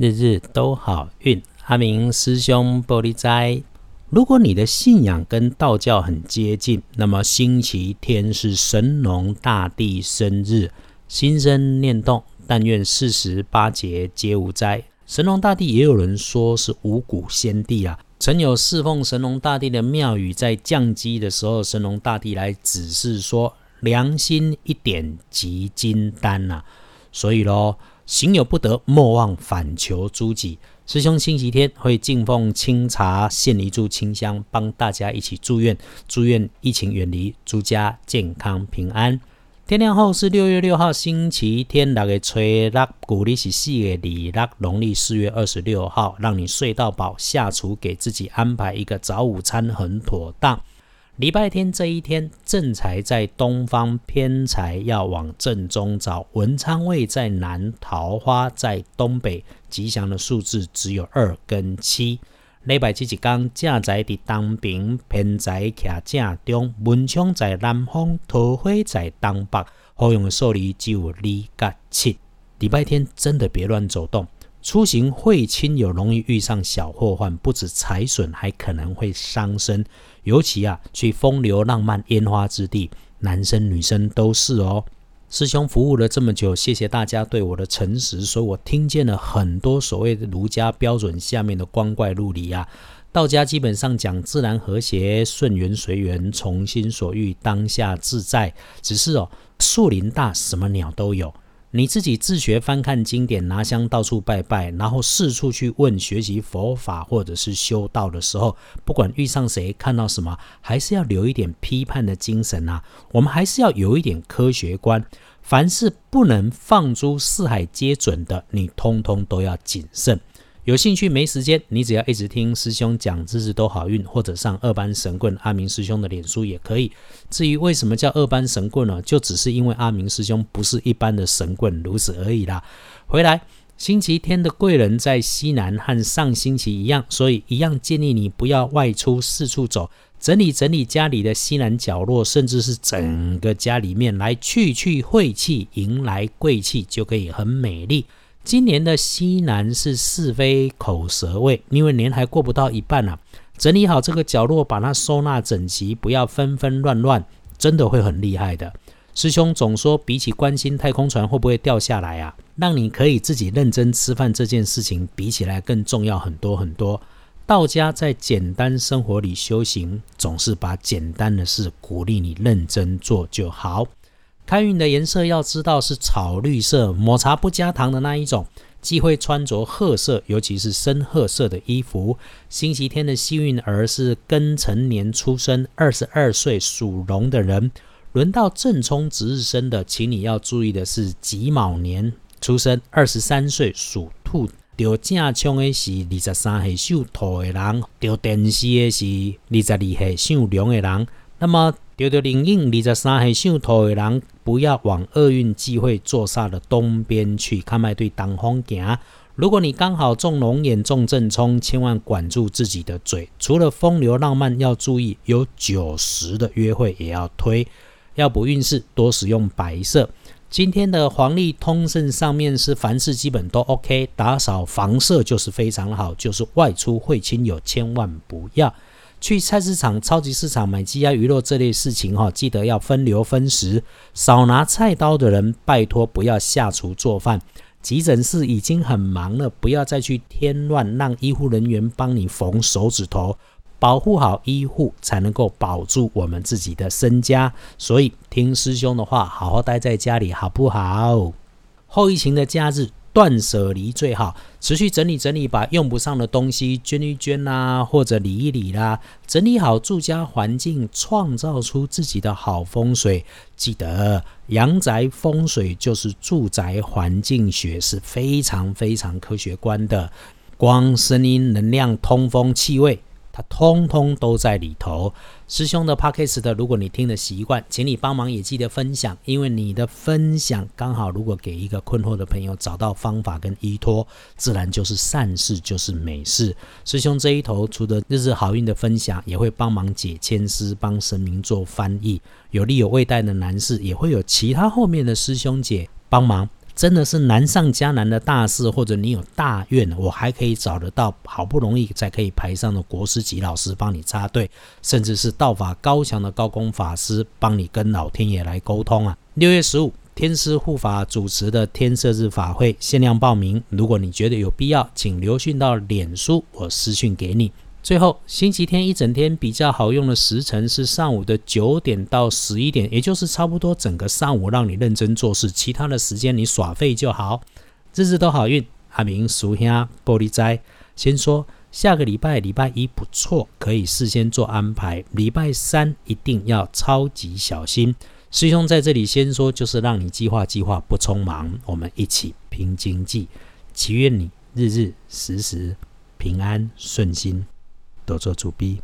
日日都好运。阿明师兄玻璃斋，如果你的信仰跟道教很接近，那么星期天是神农大帝生日，心生念动，但愿四十八节皆无灾。神农大帝也有人说是五谷先帝啊。曾有侍奉神农大帝的庙宇，在降基的时候，神农大帝来指示说：“良心一点即金丹呐。”所以咯，行有不得，莫忘反求诸己。师兄星期天会敬奉清茶，献一炷清香，帮大家一起祝愿，祝愿疫情远离，诸家健康平安。天亮后是六月六号星期天，六月初六，古历是四月二六，农历四月二十六号，让你睡到饱，下厨给自己安排一个早午餐很妥当。礼拜天这一天，正财在东方，偏财要往正中找。文昌位在南，桃花在东北，吉祥的数字只有二跟七。礼拜七一天，正在伫东边，偏在徛正中，文昌在南方，桃花在东北，好用的数字只有二跟七。礼拜天真的别乱走动，出行会亲友容易遇上小祸患，不止财损，还可能会伤身。尤其啊，去风流浪漫烟花之地，男生女生都是哦。师兄服务了这么久，谢谢大家对我的诚实，所以我听见了很多所谓的儒家标准下面的光怪陆离啊。道家基本上讲自然和谐、顺缘随缘、从心所欲、当下自在，只是哦，树林大，什么鸟都有。你自己自学翻看经典，拿香到处拜拜，然后四处去问学习佛法或者是修道的时候，不管遇上谁，看到什么，还是要留一点批判的精神啊。我们还是要有一点科学观，凡是不能放诸四海皆准的，你通通都要谨慎。有兴趣没时间，你只要一直听师兄讲，日日都好运，或者上二班神棍阿明师兄的脸书也可以。至于为什么叫二班神棍呢？就只是因为阿明师兄不是一般的神棍，如此而已啦。回来，星期天的贵人在西南，和上星期一样，所以一样建议你不要外出四处走，整理整理家里的西南角落，甚至是整个家里面，来去去晦气，迎来贵气，就可以很美丽。今年的西南是是非口舌位，因为年还过不到一半呢。整理好这个角落，把它收纳整齐，不要纷纷乱乱，真的会很厉害的。师兄总说，比起关心太空船会不会掉下来啊，让你可以自己认真吃饭这件事情，比起来更重要很多很多。道家在简单生活里修行，总是把简单的事鼓励你认真做就好。开运的颜色要知道是草绿色，抹茶不加糖的那一种。忌讳穿着褐色，尤其是深褐色的衣服。星期天的幸运儿是庚辰年出生，二十二岁属龙的人。轮到正冲值日生的，请你要注意的是己卯年出生，二十三岁属兔。丢正冲的是二十三岁属兔的人，丢电视的是二十二岁属龙的人。那么丢丢灵应，二十三岁属兔的人。不要往厄运忌讳坐煞的东边去，看卖对当风行。如果你刚好中龙眼中正冲，千万管住自己的嘴。除了风流浪漫要注意，有九十的约会也要推。要补运势，多使用白色。今天的黄历通胜上面是凡事基本都 OK，打扫房舍就是非常好，就是外出会亲友千万不要。去菜市场、超级市场买鸡鸭鱼肉这类事情哈，记得要分流分时，少拿菜刀的人，拜托不要下厨做饭。急诊室已经很忙了，不要再去添乱，让医护人员帮你缝手指头，保护好医护，才能够保住我们自己的身家。所以听师兄的话，好好待在家里，好不好？后疫情的假日。断舍离最好，持续整理整理，把用不上的东西捐一捐啦，或者理一理啦，整理好住家环境，创造出自己的好风水。记得阳宅风水就是住宅环境学，是非常非常科学观的，光、声音、能量、通风、气味。它通通都在里头。师兄的 podcast 的，如果你听的习惯，请你帮忙也记得分享，因为你的分享刚好，如果给一个困惑的朋友找到方法跟依托，自然就是善事，就是美事。师兄这一头，除了日日好运的分享，也会帮忙解签师，帮神明做翻译。有利有未带的男士，也会有其他后面的师兄姐帮忙。真的是难上加难的大事，或者你有大愿，我还可以找得到好不容易才可以排上的国师级老师帮你插队，甚至是道法高强的高公法师帮你跟老天爷来沟通啊！六月十五，天师护法主持的天色日法会限量报名，如果你觉得有必要，请留讯到脸书，我私讯给你。最后，星期天一整天比较好用的时辰是上午的九点到十一点，也就是差不多整个上午让你认真做事，其他的时间你耍废就好。日日都好运，阿明属下玻璃斋。先说下个礼拜礼拜一不错，可以事先做安排。礼拜三一定要超级小心。师兄在这里先说，就是让你计划计划不匆忙，我们一起拼经济。祈愿你日日时时平安顺心。多做主笔。